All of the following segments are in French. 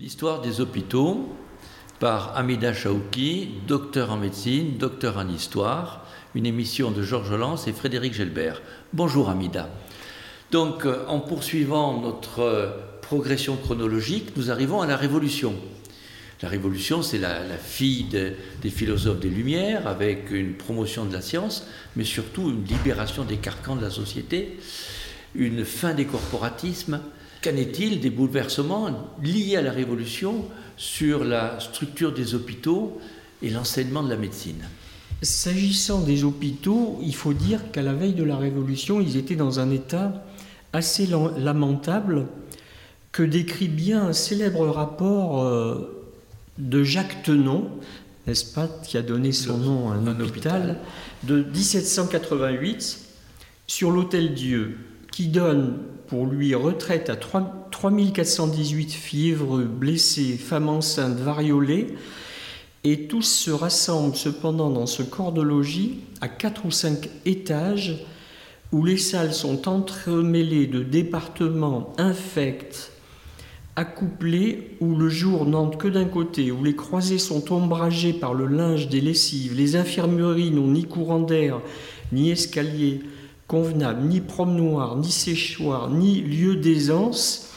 L'histoire des hôpitaux par Amida Chaouki, docteur en médecine, docteur en histoire, une émission de Georges Lance et Frédéric Gelbert. Bonjour Amida. Donc, euh, en poursuivant notre euh, progression chronologique, nous arrivons à la Révolution. La Révolution, c'est la, fille des philosophes des Lumières, avec une promotion de la science, mais surtout une libération des carcans de la société, une fin des corporatismes, Qu'en est-il des bouleversements liés à la Révolution sur la structure des hôpitaux et l'enseignement de la médecine? S'agissant des hôpitaux, il faut dire qu'à la veille de la Révolution, ils étaient dans un état assez lamentable que décrit bien un célèbre rapport euh, de Jacques Tenon, n'est-ce pas, qui a donné son nom à un, hôpital, hôpital, de 1788 sur l'Hôtel Dieu, qui donne pour lui retraite à 3, 3418 fièvres, blessés, femmes enceintes, variolées, et tous se rassemblent cependant dans ce corps de logis à quatre ou cinq étages où les salles sont entremêlées de départements infects, accouplés, où le jour n'entre que d'un côté, où les croisées sont ombragées par le linge des lessives, les infirmeries n'ont ni courant d'air, ni escalier, convenable, ni promenoir, ni séchoir, ni lieu d'aisance,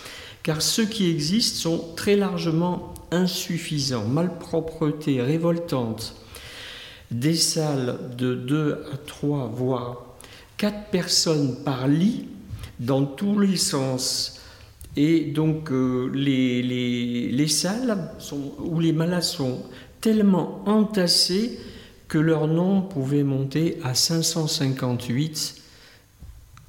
car ceux qui existent sont très largement insuffisants, malpropreté révoltante, des salles de 2 à 3, voire 4 personnes par lit dans tous les sens. Et donc euh, les, les, salles sont, où les malades sont tellement entassés que leur nombre pouvait monter à 558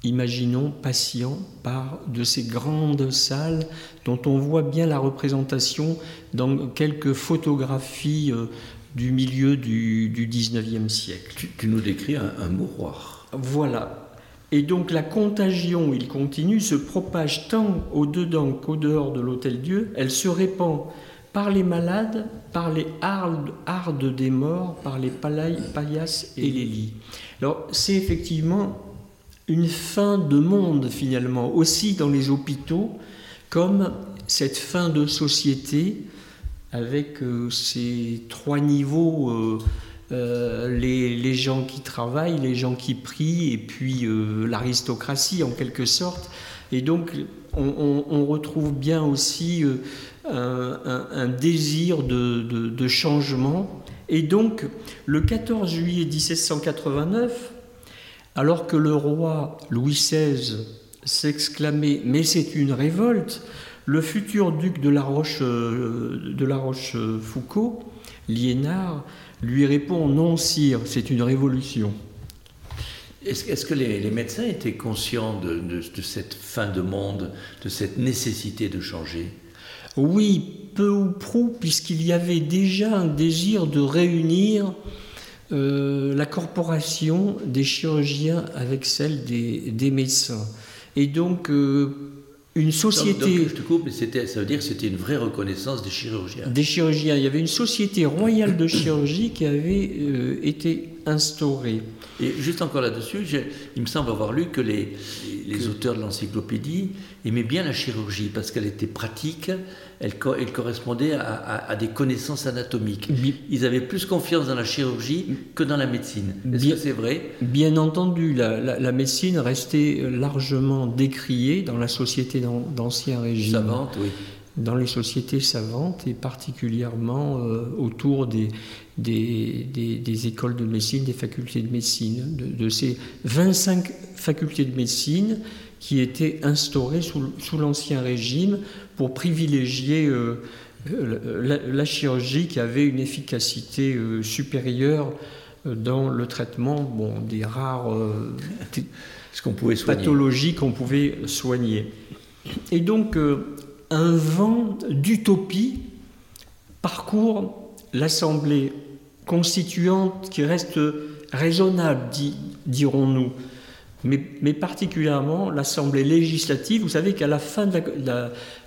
imaginons, patient par de ces grandes salles dont on voit bien la représentation dans quelques photographies euh, du milieu du, du 19e siècle. Tu, nous décris un, un mouroir. Voilà. Et donc la contagion, il continue, se propage tant au-dedans qu'au dehors de l'Hôtel Dieu. Elle se répand par les malades, par les hardes, des morts, par les paillasses et les lits. Alors c'est effectivement une fin de monde finalement, aussi dans les hôpitaux, comme cette fin de société avec euh, ces trois niveaux, euh, euh, les, gens qui travaillent, les gens qui prient, et puis l'aristocratie en quelque sorte. Et donc on, retrouve bien aussi un, désir de changement. Et donc le 14 juillet 1789, alors que le roi Louis XVI s'exclamait Mais c'est une révolte, le futur duc de la Roche, euh, de la Roche Foucault, Liénard, lui répond Non, sire, c'est une révolution. Est-ce que les, médecins étaient conscients de, de, cette fin de monde, de cette nécessité de changer? Oui, peu ou prou, puisqu'il y avait déjà un désir de réunir euh, la corporation des chirurgiens avec celle des, médecins. Et donc, euh, une société. je te coupe, mais ça veut dire que c'était une vraie reconnaissance des chirurgiens. Des chirurgiens. Il y avait une société royale de chirurgie qui avait euh, été instaurée. Et juste encore là-dessus, il me semble avoir lu que les, les auteurs de l'encyclopédie aimaient bien la chirurgie parce qu'elle était pratique, elle, correspondait à, des connaissances anatomiques. Ils avaient plus confiance dans la chirurgie que dans la médecine. Est-ce que c'est vrai? Bien entendu, la, médecine restait largement décriée dans la société d'Ancien Régime. Savante, oui dans les sociétés savantes et particulièrement euh, autour des, des, écoles de médecine, des facultés de médecine, de, ces 25 facultés de médecine qui étaient instaurées sous, l'Ancien Régime pour privilégier euh, la, chirurgie qui avait une efficacité euh, supérieure dans le traitement bon, des rares pathologies qu'on pouvait soigner. Et donc, un vent d'utopie parcourt l'Assemblée constituante qui reste raisonnable, dirons-nous, mais, particulièrement l'Assemblée législative. Vous savez qu'à la fin de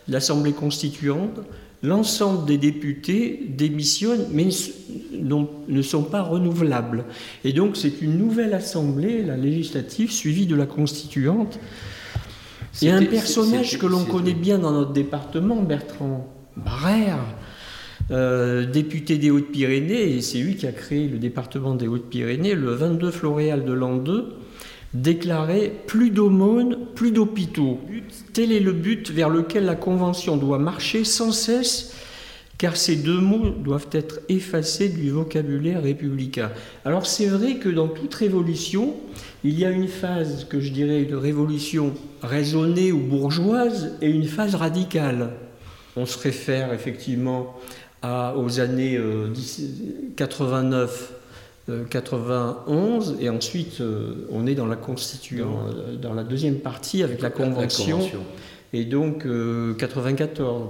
l'Assemblée constituante, l'ensemble des députés démissionnent, mais ne sont pas renouvelables. Et donc c'est une nouvelle Assemblée, la législative, suivie de la constituante, il y a un personnage que l'on connaît bien dans notre département, Bertrand, Barrère, euh, député des Hautes-Pyrénées, et c'est lui qui a créé le département des Hautes-Pyrénées, le 22 Floréal de l'an 2, déclarait plus d'aumônes, plus d'hôpitaux. Tel est le but vers lequel la Convention doit marcher sans cesse, car ces deux mots doivent être effacés du vocabulaire républicain. Alors c'est vrai que dans toute révolution, il y a une phase que je dirais de révolution raisonnée ou bourgeoise et une phase radicale. On se réfère effectivement aux années 89 euh, 91 euh, et ensuite euh, on est dans la dans la deuxième partie avec la convention, et donc 94.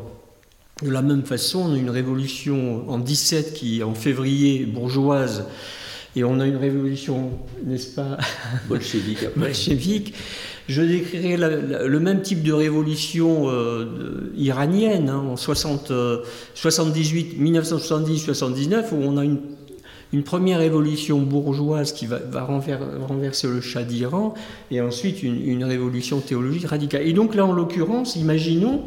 De la même façon, on a une révolution en 17 qui en février bourgeoise et on a une révolution, n'est-ce pas Bolchevique. Bolchevique. Je décrirais le même type de révolution euh, iranienne hein, en 60, 78, 1970-79, où on a une, une, première révolution bourgeoise qui va, va renverser le Shah d'Iran, et ensuite une, une, révolution théologique radicale. Et donc là, en l'occurrence, imaginons,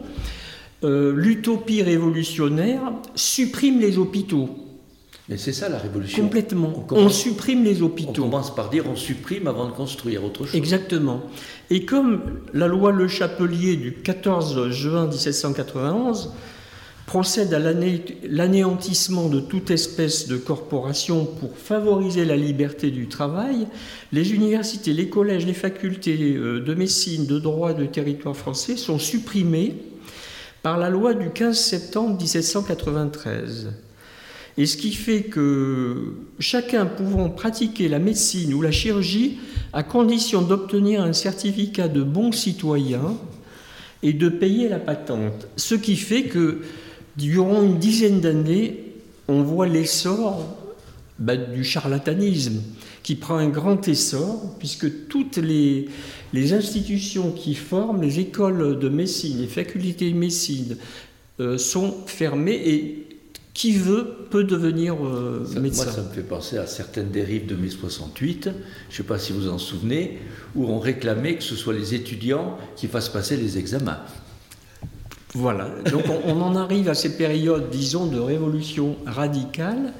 euh, l'utopie révolutionnaire supprime les hôpitaux. Mais c'est ça la révolution. Complètement. On, supprime les hôpitaux. On commence par dire on supprime avant de construire autre chose. Exactement. Et comme la loi Le Chapelier du 14 juin 1791 procède à l'anéantissement de toute espèce de corporation pour favoriser la liberté du travail, les universités, les collèges, les facultés euh, de médecine, de droit, de territoire français sont supprimés par la loi du 15 septembre 1793. Et ce qui fait que chacun pouvant pratiquer la médecine ou la chirurgie à condition d'obtenir un certificat de bon citoyen et de payer la patente. Ce qui fait que durant une dizaine d'années, on voit l'essor bah, du charlatanisme qui prend un grand essor, puisque toutes les, les, institutions qui forment, les écoles de médecine, les facultés de médecine, euh, sont fermées et qui veut peut devenir euh, médecin. Moi, ça me fait penser à certaines dérives de mai 68, je ne sais pas si vous en souvenez, où on réclamait que ce soit les étudiants qui fassent passer les examens. Voilà, donc on, en arrive à ces périodes, disons, de révolution radicale,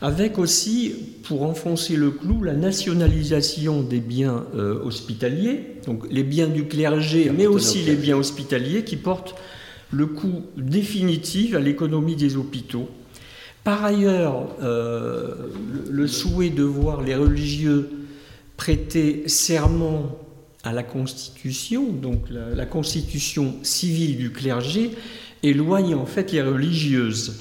avec aussi, pour enfoncer le clou, la nationalisation des biens euh, hospitaliers, donc les biens du clergé, mais aussi les biens hospitaliers qui portent le coût définitif à l'économie des hôpitaux. Par ailleurs, euh, le souhait de voir les religieux prêter serment à la Constitution, donc la, Constitution civile du clergé, éloigne en fait les religieuses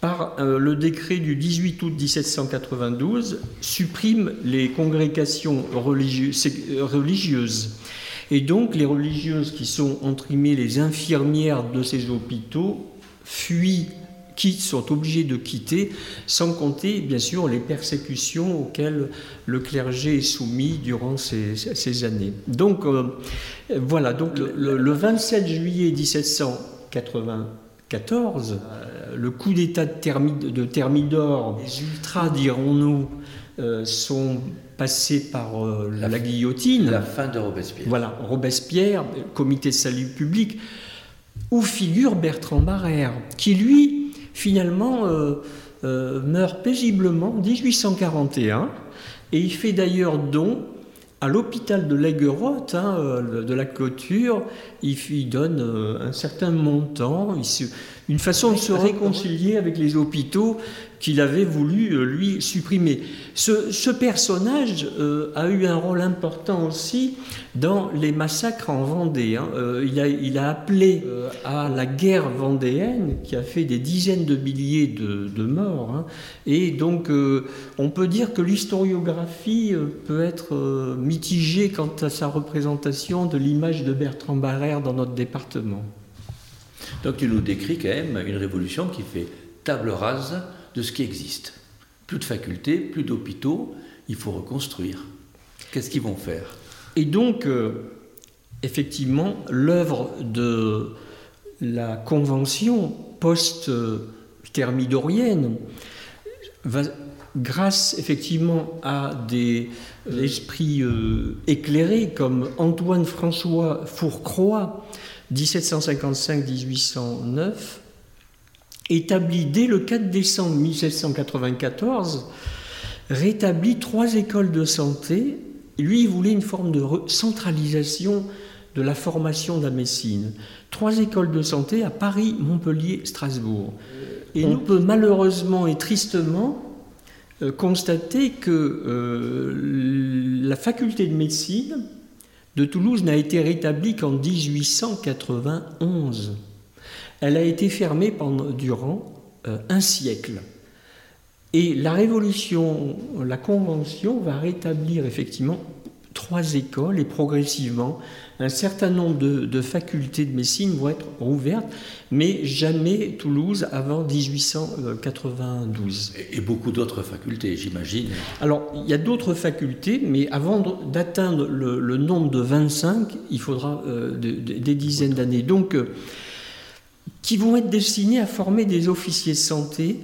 par euh, le décret du 18 août 1792, supprime les congrégations euh, religieuses. Et donc les religieuses qui sont entre les infirmières de ces hôpitaux fuient, quittent, sont obligées de quitter, sans compter bien sûr les persécutions auxquelles le clergé est soumis durant ces, années. Donc euh, voilà, donc le, 27 juillet 1792, euh, le coup d'État de, Thermidor, les ultras, dirons-nous, euh, sont passés par euh, la, guillotine. La fin de Robespierre. Voilà, Robespierre, comité salut public, où figure Bertrand Barrère, qui lui, finalement, meurt paisiblement en 1841, et il fait d'ailleurs don à l'hôpital de Leguerotte, hein, de la clôture, il, il donne un certain montant, une façon de se réconcilier avec les hôpitaux qu'il avait voulu, euh, lui, supprimer. Ce, personnage euh, a eu un rôle important aussi dans les massacres en Vendée. Hein. Euh, il, a, il, a, appelé à la guerre vendéenne, qui a fait des dizaines de milliers de, morts. Hein. Et donc, on peut dire que l'historiographie peut être mitigée quant à sa représentation de l'image de Bertrand Barrère dans notre département. Donc, tu nous décris quand même une révolution qui fait table rase de ce qui existe. Plus de facultés, plus d'hôpitaux, il faut reconstruire. Qu'est-ce qu'ils vont faire? Et donc, euh, effectivement, l'œuvre de la convention post-thermidorienne va, grâce effectivement à des esprits euh, éclairés comme Antoine François Fourcroy, 1755-1809, établit dès le 4 décembre 1794, rétablit trois écoles de santé. Lui, il voulait une forme de centralisation de la formation de la médecine. Trois écoles de santé à Paris, Montpellier, Strasbourg. Et on peut malheureusement et tristement euh, constater que euh, la faculté de médecine de Toulouse n'a été rétablie qu'en 1891. Elle a été fermée durant euh, un siècle. Et la Révolution, la Convention va rétablir effectivement trois écoles et progressivement un certain nombre de, facultés de médecine vont être rouvertes, mais jamais Toulouse avant 1892. Et, beaucoup d'autres facultés, j'imagine. Alors, il y a d'autres facultés, mais avant d'atteindre le, nombre de 25, il faudra euh, des dizaines d'années. Donc, euh, qui vont être destinés à former des officiers de santé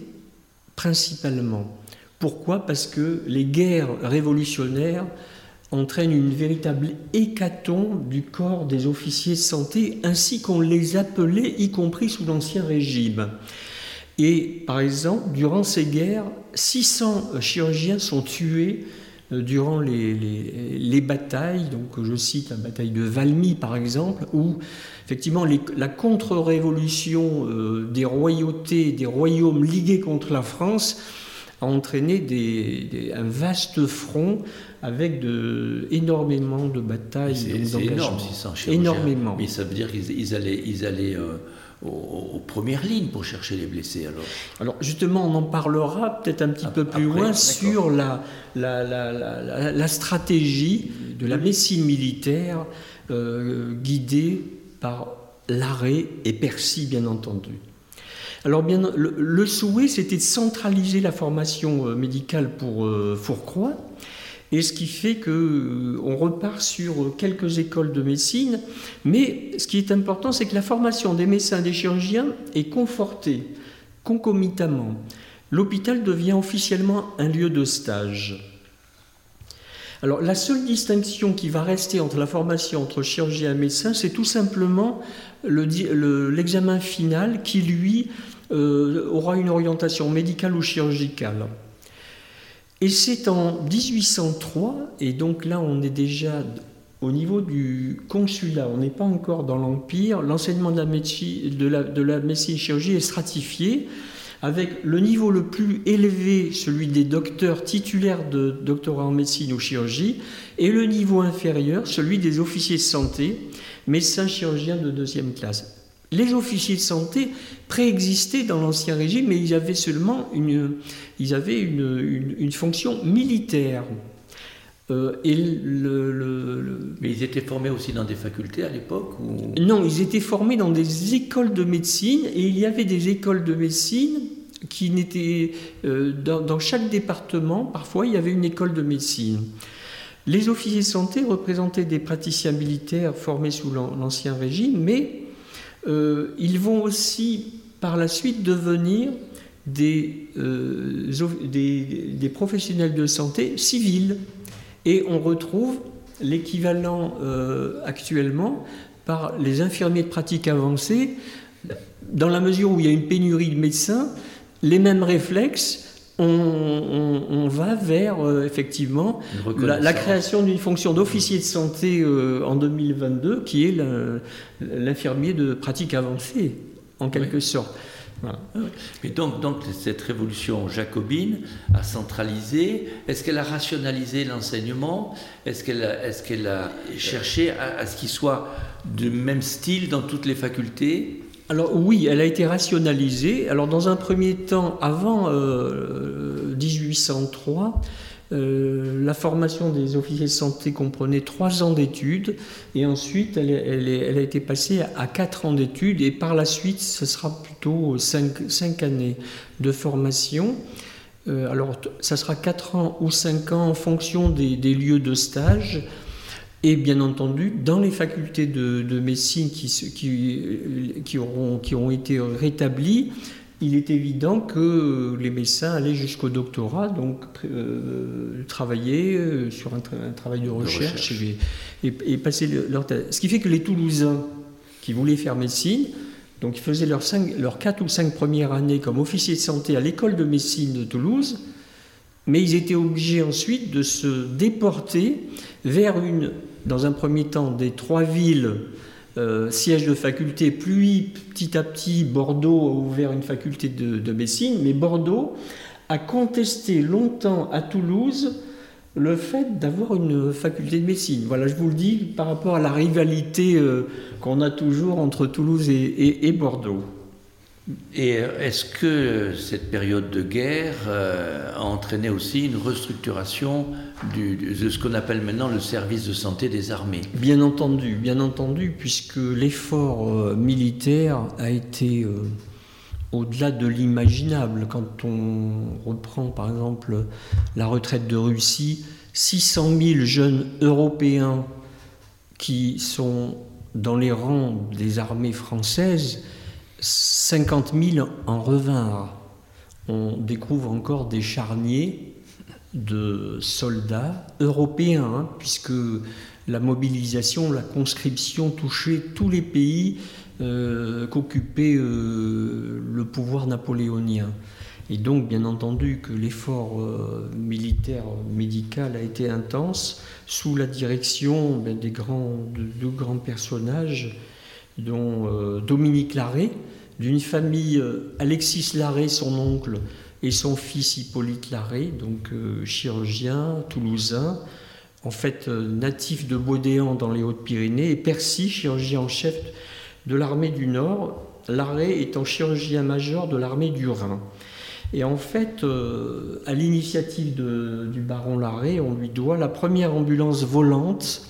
principalement. Pourquoi? Parce que les guerres révolutionnaires entraîne une véritable hécatombe du corps des officiers de santé, ainsi qu'on les appelait, y compris sous l'Ancien Régime. Et par exemple, durant ces guerres, 600 chirurgiens sont tués euh, durant les, les, batailles, donc je cite la bataille de Valmy par exemple, où effectivement la contre-révolution euh, des royautés, des royaumes ligués contre la France a entraîné un vaste front avec de, énormément de batailles. C'est énorme, 600 Énormément. Mais ça veut dire qu'ils allaient, ils allaient euh, aux, premières lignes pour chercher les blessés alors Alors justement, on en parlera peut-être un petit peu plus loin sur la, la, la, la, stratégie de la médecine militaire euh, guidée par l'arrêt et Percy, bien entendu. Alors bien, le, souhait, c'était de centraliser la formation euh, médicale pour Fourcroy, et ce qui fait qu'on euh, repart sur quelques écoles de médecine. Mais ce qui est important, c'est que la formation des médecins et des chirurgiens est confortée concomitamment. L'hôpital devient officiellement un lieu de stage. Alors la seule distinction qui va rester entre la formation entre chirurgien et médecin, c'est tout simplement l'examen final qui, lui, euh, aura une orientation médicale ou chirurgicale. Et c'est en 1803, et donc là on est déjà au niveau du consulat, on n'est pas encore dans l'Empire, l'enseignement de la, médecine, de, la, de la médecine chirurgie est stratifié avec le niveau le plus élevé, celui des docteurs titulaires de doctorat en médecine ou chirurgie, et le niveau inférieur, celui des officiers de santé, médecins chirurgiens de deuxième classe. Les officiers de santé préexistaient dans l'Ancien Régime, mais ils avaient seulement une, ils avaient une, fonction militaire. Euh, et le, Mais ils étaient formés aussi dans des facultés à l'époque Non, ils étaient formés dans des écoles de médecine, et il y avait des écoles de médecine qui n'étaient... Euh, dans, dans, chaque département, parfois, il y avait une école de médecine. Les officiers de santé représentaient des praticiens militaires formés sous l'Ancien Régime, mais euh, ils vont aussi par la suite devenir des, euh, des, professionnels de santé civils. Et on retrouve l'équivalent euh, actuellement par les infirmiers de pratique avancée, dans la mesure où il y a une pénurie de médecins, les mêmes réflexes on, va vers effectivement la, création d'une fonction d'officier de santé en 2022 qui est l'infirmier de pratique avancée en quelque sorte. Mais donc, donc, cette révolution jacobine a centralisé, est-ce qu'elle a rationalisé l'enseignement? Est-ce qu'elle a, est qu'elle a, cherché à ce qu'il soit du même style dans toutes les facultés? Alors oui, elle a été rationalisée. Alors dans un premier temps, avant 1803, euh, euh, la formation des officiers de santé comprenait trois ans d'études et ensuite elle, a été passée à quatre ans d'études et par la suite ce sera plutôt cinq, années de formation. Euh, alors ça sera quatre ans ou cinq ans en fonction des lieux de stage. Et bien entendu, dans les facultés de, médecine qui, qui, qui, auront, qui ont été rétablies, il est évident que les médecins allaient jusqu'au doctorat, donc euh, travailler euh, sur un, travail de recherche, Et, passer leur Ce qui fait que les Toulousains qui voulaient faire médecine Donc ils faisaient leurs, leurs 4 ou 5 premières années comme officiers de santé à l'école de médecine de Toulouse, mais ils étaient obligés ensuite de se déporter vers une, dans un premier temps, des trois villes euh, sièges de faculté, puis petit à petit Bordeaux a ouvert une faculté de, de médecine, mais Bordeaux a contesté longtemps à Toulouse le fait d'avoir une faculté de médecine. Voilà, je vous le dis par rapport à la rivalité euh, qu'on a toujours entre Toulouse et, Bordeaux. Et est-ce que cette période de guerre euh, a entraîné aussi une restructuration de ce qu'on appelle maintenant le service de santé des armées? Bien entendu, bien entendu, puisque l'effort euh, militaire a été au-delà de l'imaginable. Quand on reprend par exemple la retraite de Russie, 600 000 jeunes Européens qui sont dans les rangs des armées françaises, 50 000 en revinrent. On découvre encore des charniers de soldats européens, hein, puisque la mobilisation, la conscription touchait tous les pays euh, qu'occupait euh, le pouvoir napoléonien. Et donc, bien entendu, que l'effort euh, militaire médical a été intense sous la direction ben, des de deux grands personnages, dont Dominique Larré, d'une famille Alexis Larré, son oncle, et son fils Hippolyte Larré, donc chirurgien toulousain, en fait natif de Baudéan dans les Hautes-Pyrénées, et Percy, chirurgien en chef de l'armée du Nord, l'arrêt étant chirurgien-major de l'armée du Rhin. Et en fait, euh, à l'initiative du baron Larrey, on lui doit la première ambulance volante.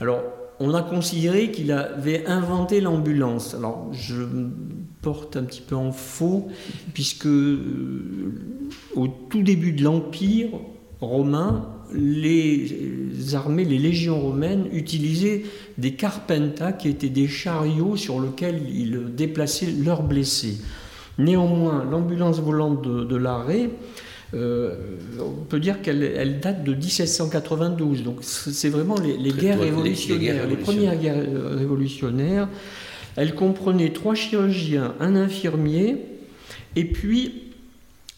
Alors, on a considéré qu'il avait inventé l'ambulance. Alors, je porte un petit peu en faux, puisque euh, au tout début de l'Empire romain, les armées, les légions romaines utilisaient des carpentas qui étaient des chariots sur lesquels ils déplaçaient leurs blessés. Néanmoins, l'ambulance volante de, l'arrêt, euh, on peut dire qu'elle date de 1792. Donc c'est vraiment les, guerres révolutionnaires, les, premières guerres révolutionnaires. Elle comprenait trois chirurgiens, un infirmier, et puis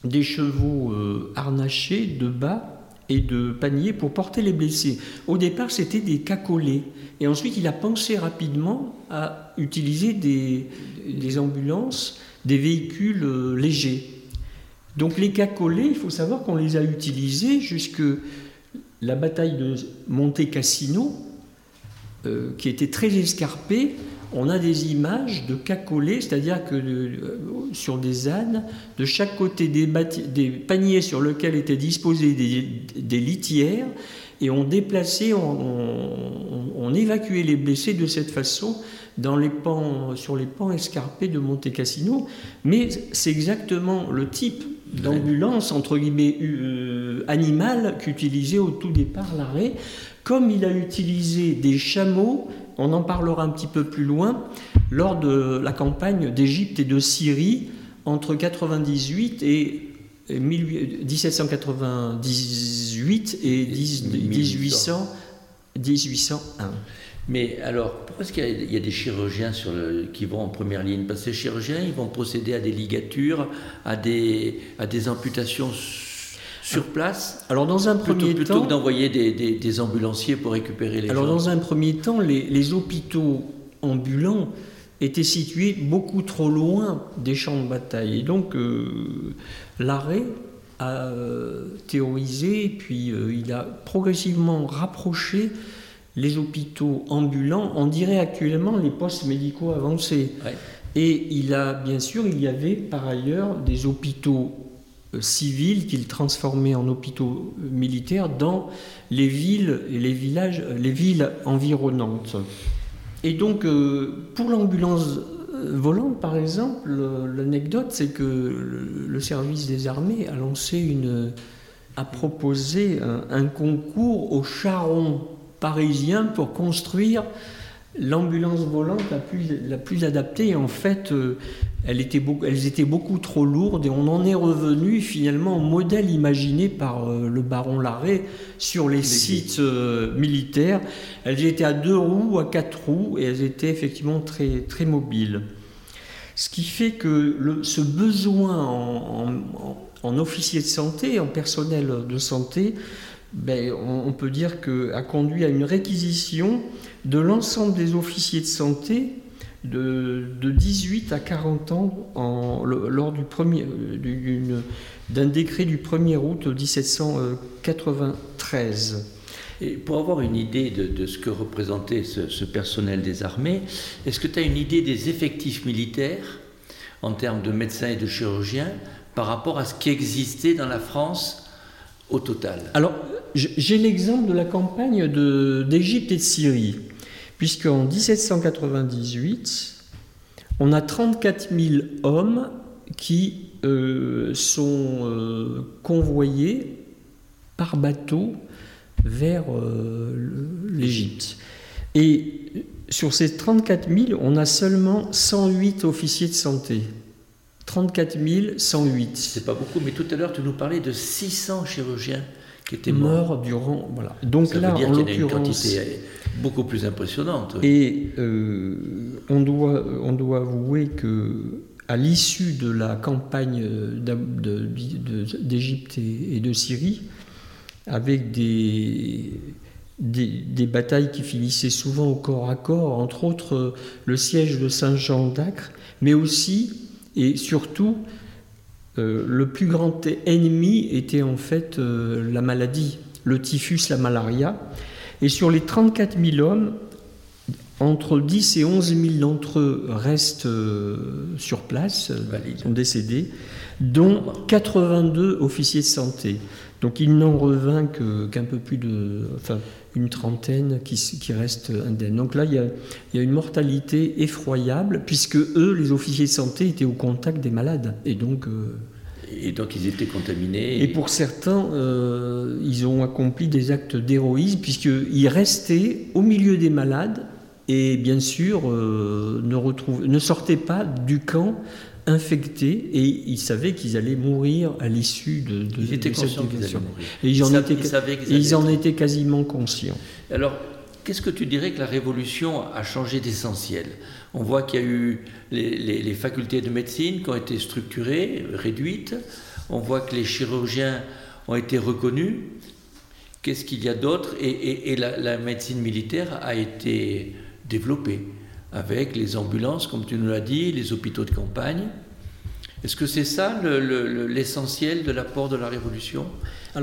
des chevaux euh, harnachés de bas et de paniers pour porter les blessés. Au départ, c'était des cacolets. Et ensuite, il a pensé rapidement à utiliser des, ambulances, des véhicules euh, légers. Donc les cacolets, il faut savoir qu'on les a utilisés jusque la bataille de Monte Cassino, euh, qui était très escarpée, on a des images de cacolets, c'est-à-dire que euh, sur des ânes, de chaque côté des, paniers sur lesquels étaient disposées des, litières, et on déplaçait, on, évacuait les blessés de cette façon sur les pans escarpés de Monte Cassino. Mais c'est exactement le type d'ambulance, entre guillemets, euh, animale qu'utilisait au tout départ l'arrêt, comme il a utilisé des chameaux on en parlera un petit peu plus loin, lors de la campagne d'Égypte et de Syrie entre 98 et 1798 et 1800, 1801. Mais alors, pourquoi est-ce qu'il y, a des chirurgiens sur qui vont en première ligne? Parce que ces chirurgiens, ils vont procéder à des ligatures, à des, à des amputations sur place Alors dans un premier plutôt, temps, que d'envoyer des, ambulanciers pour récupérer les alors dans un premier temps, les, hôpitaux ambulants étaient situés beaucoup trop loin des champs de bataille. Et donc euh, l'arrêt a euh, théorisé, puis euh, il a progressivement rapproché les hôpitaux ambulants, on dirait actuellement les postes médicaux avancés. Et il a, bien sûr, il y avait par ailleurs des hôpitaux euh, civils qu'il transformait en hôpitaux euh, militaires dans les villes et les villages, euh, les villes environnantes. Et donc, pour l'ambulance volante, par exemple, l'anecdote, c'est que le service des armées a lancé une, a proposé un, concours aux charrons parisiens pour construire l'ambulance volante la plus, la plus adaptée. En fait, elles étaient, beaucoup, trop lourdes et on en est revenu finalement au modèle imaginé par euh, le baron Larrey sur les, sites euh, militaires. Elles étaient à deux roues, à quatre roues et elles étaient effectivement très, très mobiles. Ce qui fait que ce besoin en, officier de santé, en personnel de santé, ben, on, peut dire que a conduit à une réquisition de l'ensemble des officiers de santé de, 18 à 40 ans lors du premier, d'un décret du 1er août 1793. Et pour avoir une idée de, ce que représentait ce, personnel des armées, est-ce que tu as une idée des effectifs militaires en termes de médecins et de chirurgiens par rapport à ce qui existait dans la France au total? Alors, j'ai l'exemple de la campagne d'Égypte et de Syrie, puisqu'en 1798, on a 34 000 hommes qui euh, sont euh, convoyés par bateau vers euh, l'Égypte. Et sur ces 34 000, on a seulement 108 officiers de santé. 34 108. C'est pas beaucoup, mais tout à l'heure, tu nous parlais de 600 chirurgiens qui étaient morts, durant. Voilà. Donc Ça là, veut dire en l'occurrence. Une quantité beaucoup plus impressionnante. Et euh, on, doit, on doit avouer que à l'issue de la campagne d'Égypte et de Syrie, avec des, des, batailles qui finissaient souvent au corps à corps, entre autres le siège de Saint-Jean d'Acre, mais aussi et surtout euh, le plus grand ennemi était en fait euh, la maladie, le typhus, la malaria. Et sur les 34 000 hommes, entre 10 et 11 000 d'entre eux restent euh, sur place, sont décédés, dont 82 officiers de santé. Donc il n'en revint qu'un peu plus de, enfin une trentaine qui, qui restent indemnes. Donc là, il y, a, il y, a, une mortalité effroyable, puisque eux, les officiers de santé, étaient au contact des malades. Et donc... Euh, et donc ils étaient contaminés. Et pour certains, euh, ils ont accompli des actes d'héroïsme, puisqu'ils restaient au milieu des malades, et bien sûr euh, ne, ne sortaient pas du camp infectés et ils savaient qu'ils allaient mourir à l'issue de, de, ils étaient de cette Et ils, en, étaient, ils, en étaient quasiment conscients. Alors, qu'est-ce que tu dirais que la Révolution a changé d'essentiel? On voit qu'il y a eu les, les, facultés de médecine qui ont été structurées, réduites. On voit que les chirurgiens ont été reconnus. Qu'est-ce qu'il y a d'autre? Et, et, et la, la médecine militaire a été développée avec les ambulances, comme tu nous l'as dit, les hôpitaux de campagne. Est-ce que c'est ça l'essentiel de l'apport de la Révolution?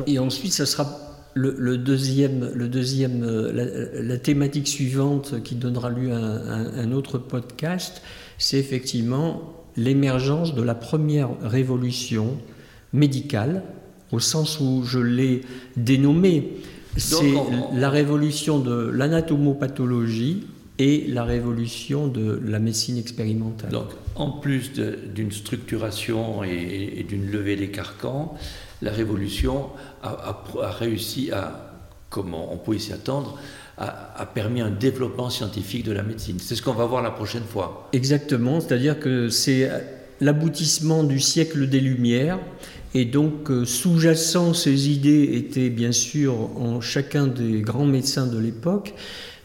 Et ensuite, ça sera le, deuxième, le deuxième euh, la, thématique suivante qui donnera lieu à un, autre podcast, c'est effectivement l'émergence de la première révolution médicale, au sens où je l'ai dénommée. C'est la révolution de l'anatomopathologie et la révolution de la médecine expérimentale. Donc, en plus d'une structuration et, d'une levée des carcans, la révolution a, réussi à, comme on pouvait s'y attendre, a, permis un développement scientifique de la médecine. C'est ce qu'on va voir la prochaine fois. Exactement, c'est-à-dire que c'est l'aboutissement du siècle des Lumières. Et donc, euh, sous-jacent ces idées étaient bien sûr en chacun des grands médecins de l'époque,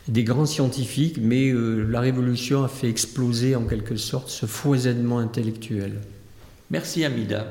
des grands scientifiques, mais euh, la Révolution a fait exploser en quelque sorte ce foisonnement intellectuel. Merci Amida.